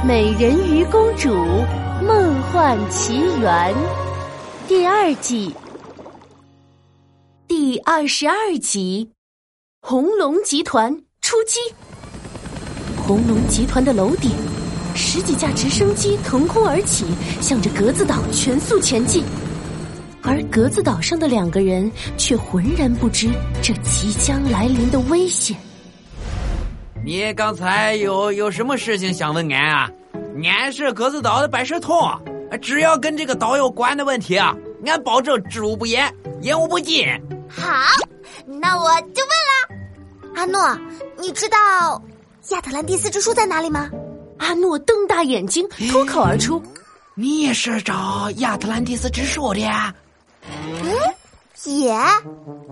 《美人鱼公主梦幻奇缘》第二季第二十二集：红龙集团出击。红龙集团的楼顶，十几架直升机腾空而起，向着格子岛全速前进。而格子岛上的两个人却浑然不知这即将来临的危险。你刚才有有什么事情想问俺啊？俺是格子岛的百事通，只要跟这个岛有关的问题啊，俺保证知无不言，言无不尽。好，那我就问了。阿诺，你知道亚特兰蒂斯之书在哪里吗？阿诺瞪大眼睛，脱口而出：“你也是找亚特兰蒂斯之书的？”嗯，也，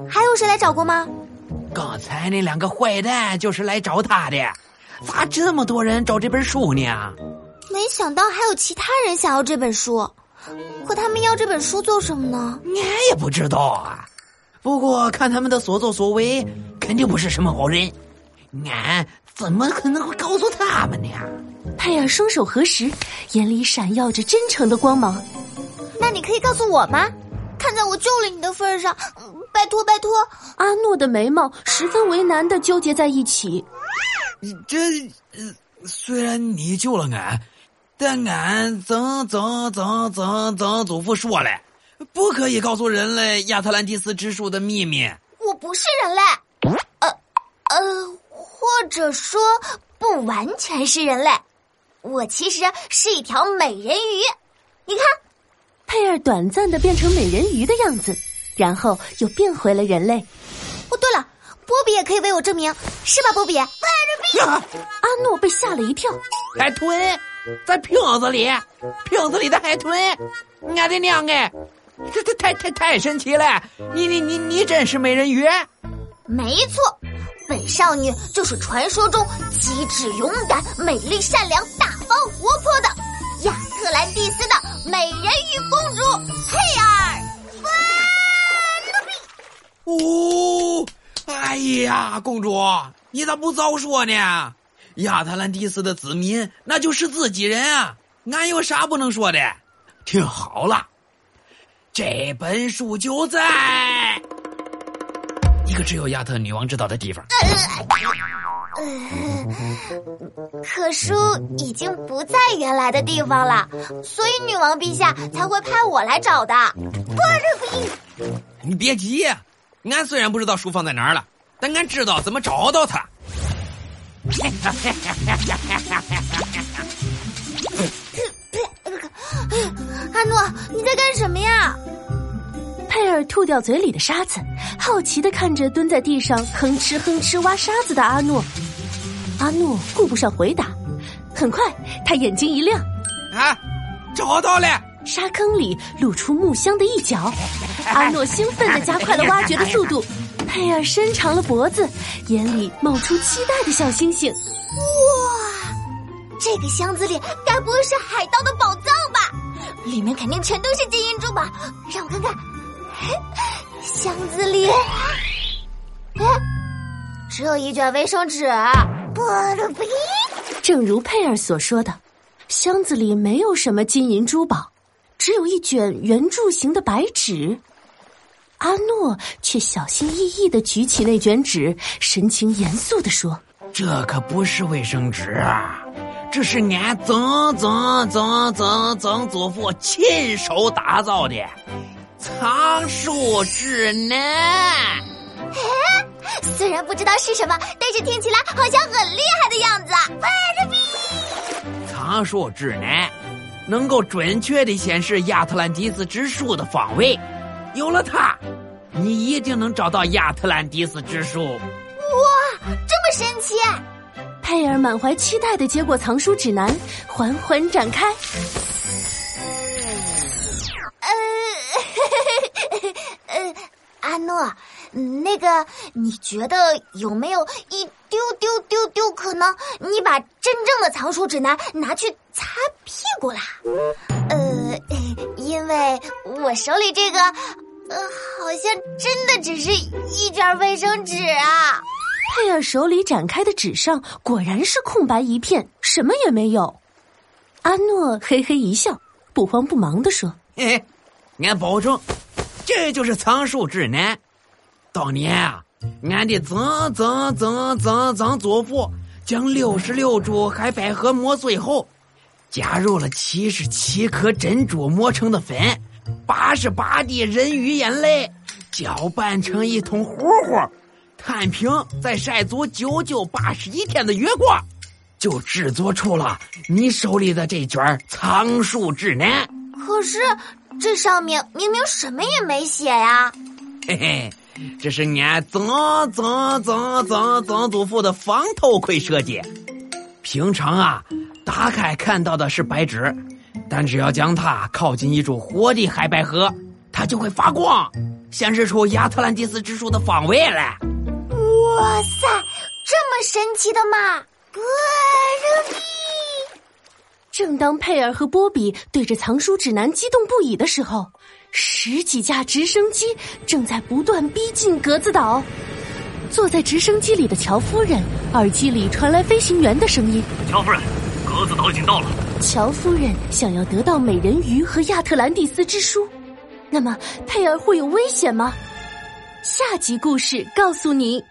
还有谁来找过吗？刚才那两个坏蛋就是来找他的，咋这么多人找这本书呢？没想到还有其他人想要这本书，可他们要这本书做什么呢？俺也不知道啊。不过看他们的所作所为，肯定不是什么好人。俺怎么可能会告诉他们呢？佩尔双手合十，眼里闪耀着真诚的光芒。那你可以告诉我吗？看在我救了你的份上，拜托拜托！阿诺的眉毛十分为难的纠结在一起。这虽然你救了俺，但俺曾曾曾曾曾祖父说了，不可以告诉人类亚特兰蒂斯之树的秘密。我不是人类，呃呃，或者说不完全是人类，我其实是一条美人鱼。你看。佩尔短暂的变成美人鱼的样子，然后又变回了人类。哦，对了，波比也可以为我证明，是吧，波比？阿诺被吓了一跳，海豚在瓶子里，瓶子里的海豚，俺的娘哎，这这太太太神奇了！你你你你真是美人鱼？没错，本少女就是传说中机智、勇敢、美丽、善良、大方、活泼的亚特兰蒂斯的。美人鱼公主佩尔，哦，哎呀，公主，你咋不早说呢？亚特兰蒂斯的子民那就是自己人啊，俺有啥不能说的？听好了，这本书就在一个只有亚特女王知道的地方。可书已经不在原来的地方了，所以女王陛下才会派我来找的。你别急，俺虽然不知道书放在哪儿了，但俺知道怎么找到它。阿诺，你在干什么呀？佩尔吐掉嘴里的沙子，好奇的看着蹲在地上哼哧哼哧挖沙子的阿诺。阿诺顾不上回答，很快他眼睛一亮，啊，找到了！沙坑里露出木箱的一角，阿诺兴奋的加快了挖掘的速度。佩尔伸长了脖子，眼里冒出期待的小星星。哇，这个箱子里该不会是海盗的宝藏吧？里面肯定全都是金银珠宝。让我看看，箱子里，哎，只有一卷卫生纸。正如佩尔所说的，箱子里没有什么金银珠宝，只有一卷圆柱形的白纸。阿诺却小心翼翼的举起那卷纸，神情严肃的说：“这可不是卫生纸啊，这是俺曾曾曾曾曾祖父亲手打造的藏书指南。”虽然不知道是什么，但是听起来好像很厉害的样子。藏书指南能够准确的显示亚特兰蒂斯之树的方位，有了它，你一定能找到亚特兰蒂斯之树。哇，这么神奇！佩尔满怀期待的接过藏书指南，缓缓展开。那个，你觉得有没有一丢丢丢丢可能，你把真正的藏书指南拿去擦屁股啦？呃，因为我手里这个，呃，好像真的只是一卷卫生纸啊。佩尔手里展开的纸上果然是空白一片，什么也没有。阿诺嘿嘿一笑，不慌不忙地说：“嘿嘿，俺保证，这就是藏书指南。当年啊，俺的曾曾曾曾曾祖父将六十六株海百合磨碎后，加入了七十七颗珍珠磨成的粉，八十八滴人鱼眼泪，搅拌成一桶糊糊，摊平再晒足九九八十一天的月光。”就制作出了你手里的这卷藏书指南。可是这上面明明什么也没写呀！嘿嘿，这是俺曾曾曾曾曾祖父的防头盔设计。平常啊，打开看到的是白纸，但只要将它靠近一株活的海百合，它就会发光，显示出亚特兰蒂斯之树的方位来。哇塞，这么神奇的吗？格热利！正当佩尔和波比对着藏书指南激动不已的时候，十几架直升机正在不断逼近格子岛。坐在直升机里的乔夫人耳机里传来飞行员的声音：“乔夫人，格子岛已经到了。”乔夫人想要得到美人鱼和亚特兰蒂斯之书，那么佩尔会有危险吗？下集故事告诉你。